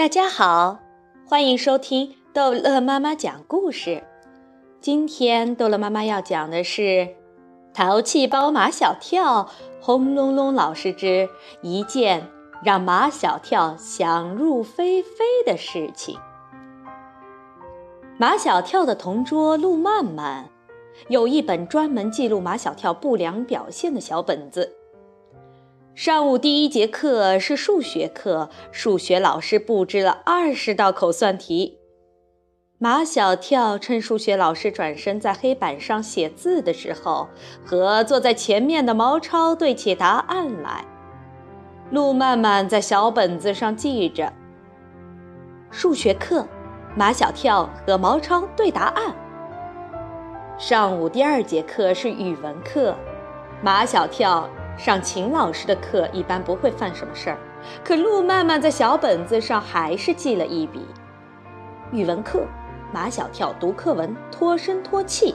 大家好，欢迎收听逗乐妈妈讲故事。今天逗乐妈妈要讲的是《淘气包马小跳》轰隆隆老师之一件让马小跳想入非非的事情。马小跳的同桌陆曼曼有一本专门记录马小跳不良表现的小本子。上午第一节课是数学课，数学老师布置了二十道口算题。马小跳趁数学老师转身在黑板上写字的时候，和坐在前面的毛超对起答案来。陆曼曼在小本子上记着：数学课，马小跳和毛超对答案。上午第二节课是语文课，马小跳。上秦老师的课一般不会犯什么事儿，可陆曼曼在小本子上还是记了一笔。语文课，马小跳读课文脱声脱气。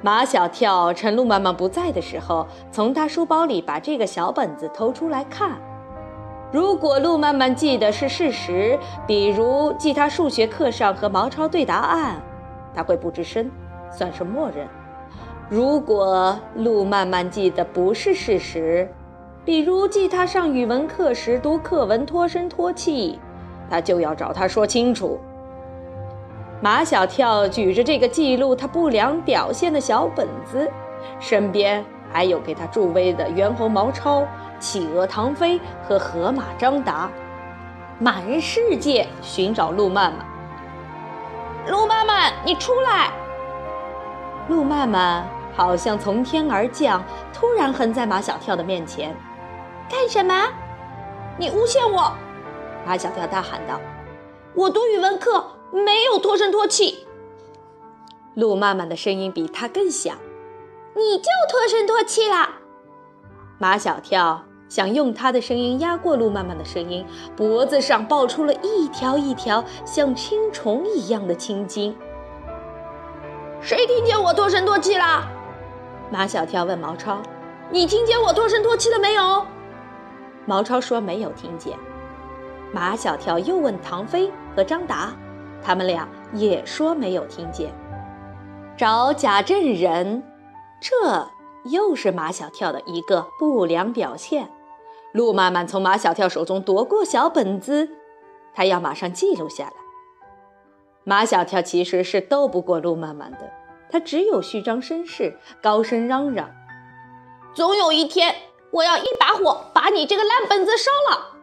马小跳趁陆曼曼不在的时候，从他书包里把这个小本子偷出来看。如果陆曼曼记得是事实，比如记他数学课上和毛超对答案，他会不吱声，算是默认。如果陆曼曼记得不是事实，比如记他上语文课时读课文拖声拖气，他就要找他说清楚。马小跳举着这个记录他不良表现的小本子，身边还有给他助威的猿猴毛超、企鹅唐飞和河马张达，满世界寻找陆曼曼。陆曼曼，你出来！陆曼曼。好像从天而降，突然横在马小跳的面前，干什么？你诬陷我！马小跳大喊道：“我读语文课没有拖声拖气。”陆曼曼的声音比他更响：“你就拖声拖气啦！”马小跳想用他的声音压过陆曼曼的声音，脖子上爆出了一条一条像青虫一样的青筋。谁听见我拖声拖气啦？马小跳问毛超：“你听见我脱声脱气了没有？”毛超说：“没有听见。”马小跳又问唐飞和张达，他们俩也说没有听见。找假证人，这又是马小跳的一个不良表现。陆曼曼从马小跳手中夺过小本子，他要马上记录下来。马小跳其实是斗不过陆曼曼的。他只有虚张声势，高声嚷嚷：“总有一天，我要一把火把你这个烂本子烧了。”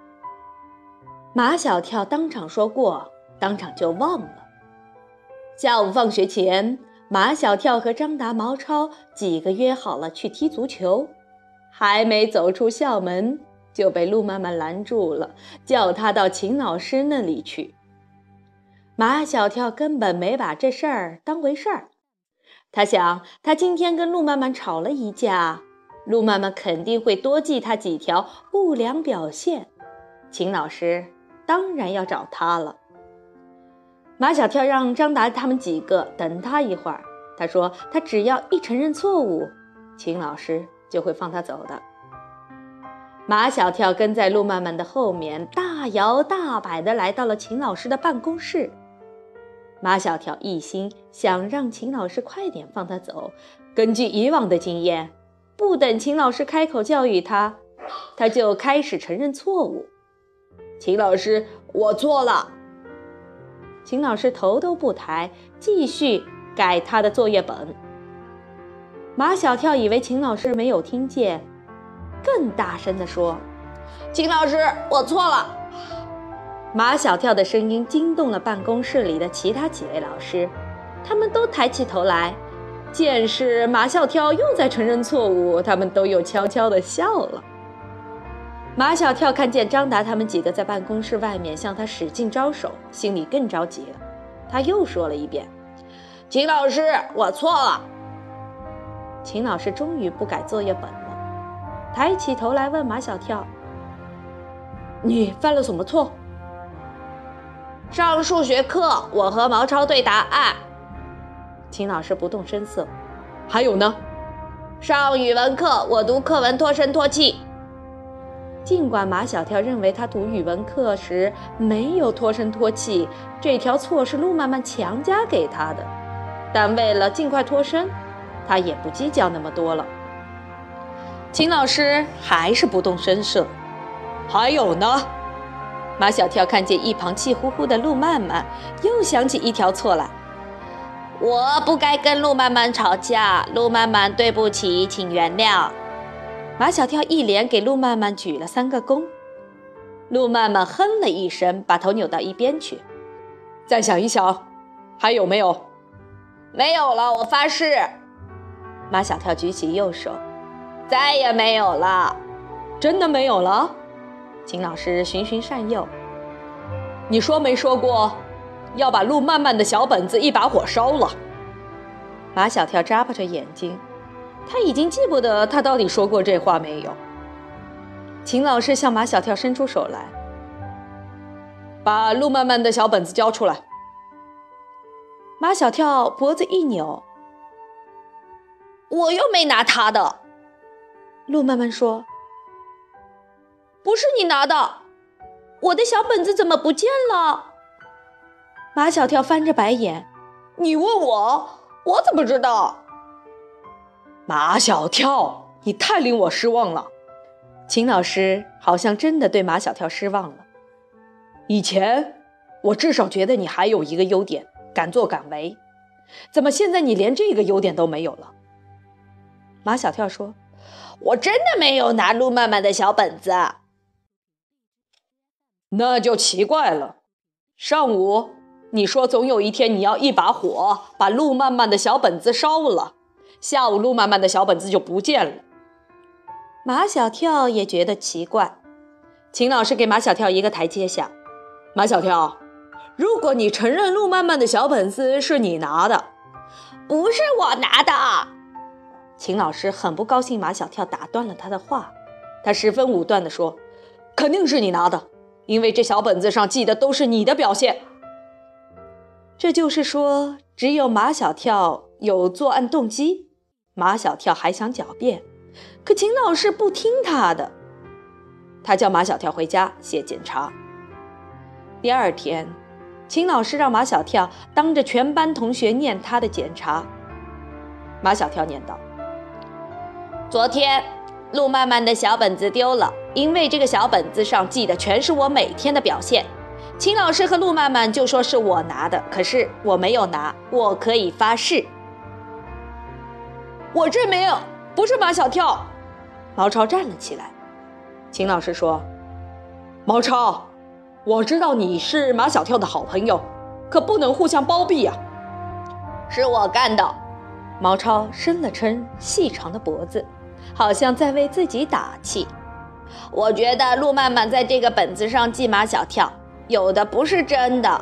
马小跳当场说过，当场就忘了。下午放学前，马小跳和张达、毛超几个约好了去踢足球，还没走出校门，就被陆曼曼拦住了，叫他到秦老师那里去。马小跳根本没把这事儿当回事儿。他想，他今天跟陆曼曼吵了一架，陆曼曼肯定会多记他几条不良表现。秦老师当然要找他了。马小跳让张达他们几个等他一会儿，他说他只要一承认错误，秦老师就会放他走的。马小跳跟在陆曼曼的后面，大摇大摆地来到了秦老师的办公室。马小跳一心想让秦老师快点放他走。根据以往的经验，不等秦老师开口教育他，他就开始承认错误。秦老师，我错了。秦老师头都不抬，继续改他的作业本。马小跳以为秦老师没有听见，更大声地说：“秦老师，我错了。”马小跳的声音惊动了办公室里的其他几位老师，他们都抬起头来，见是马小跳又在承认错误，他们都又悄悄地笑了。马小跳看见张达他们几个在办公室外面向他使劲招手，心里更着急了。他又说了一遍：“秦老师，我错了。”秦老师终于不改作业本了，抬起头来问马小跳：“你犯了什么错？”上数学课，我和毛超对答案。秦老师不动声色。还有呢？上语文课，我读课文脱声脱气。尽管马小跳认为他读语文课时没有脱声脱气，这条错是路曼曼强加给他的，但为了尽快脱身，他也不计较那么多了。秦老师还是不动声色。还有呢？马小跳看见一旁气呼呼的路曼曼，又想起一条错来。我不该跟路曼曼吵架，路曼曼对不起，请原谅。马小跳一连给路曼曼鞠了三个躬，路曼曼哼了一声，把头扭到一边去。再想一想，还有没有？没有了，我发誓。马小跳举起右手，再也没有了。真的没有了？秦老师循循善诱。你说没说过，要把路曼曼的小本子一把火烧了？马小跳眨巴着眼睛。他已经记不得他到底说过这话没有。秦老师向马小跳伸出手来，把路曼曼的小本子交出来。马小跳脖子一扭，我又没拿他的。路曼曼说：“不是你拿的，我的小本子怎么不见了？”马小跳翻着白眼：“你问我，我怎么知道？”马小跳，你太令我失望了。秦老师好像真的对马小跳失望了。以前我至少觉得你还有一个优点，敢作敢为。怎么现在你连这个优点都没有了？马小跳说：“我真的没有拿路曼曼的小本子。”那就奇怪了。上午你说总有一天你要一把火把路漫漫的小本子烧了。下午，路漫漫的小本子就不见了。马小跳也觉得奇怪。秦老师给马小跳一个台阶下。马小跳，如果你承认路漫漫的小本子是你拿的，不是我拿的。秦老师很不高兴，马小跳打断了他的话。他十分武断地说：“肯定是你拿的，因为这小本子上记的都是你的表现。”这就是说，只有马小跳有作案动机。马小跳还想狡辩，可秦老师不听他的。他叫马小跳回家写检查。第二天，秦老师让马小跳当着全班同学念他的检查。马小跳念道：“昨天，路曼曼的小本子丢了，因为这个小本子上记的全是我每天的表现。秦老师和陆曼曼就说是我拿的，可是我没有拿，我可以发誓。”我证明不是马小跳。毛超站了起来。秦老师说：“毛超，我知道你是马小跳的好朋友，可不能互相包庇呀。”是我干的。毛超伸了伸细长的脖子，好像在为自己打气。我觉得陆曼曼在这个本子上记马小跳，有的不是真的，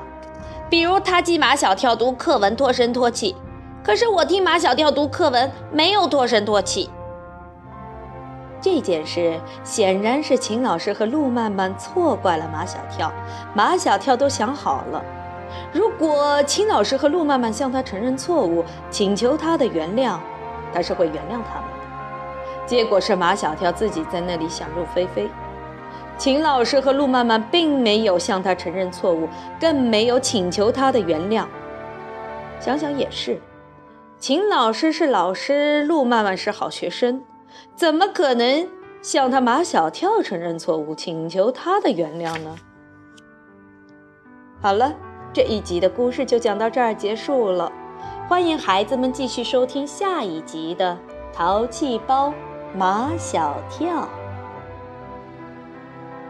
比如他记马小跳读课文脱声脱气。可是我听马小跳读课文没有脱声脱气。这件事显然是秦老师和陆曼曼错怪了马小跳。马小跳都想好了，如果秦老师和陆曼曼向他承认错误，请求他的原谅，他是会原谅他们。结果是马小跳自己在那里想入非非。秦老师和陆曼曼并没有向他承认错误，更没有请求他的原谅。想想也是。秦老师是老师，陆曼曼是好学生，怎么可能向他马小跳承认错误，请求他的原谅呢？好了，这一集的故事就讲到这儿结束了，欢迎孩子们继续收听下一集的《淘气包马小跳》。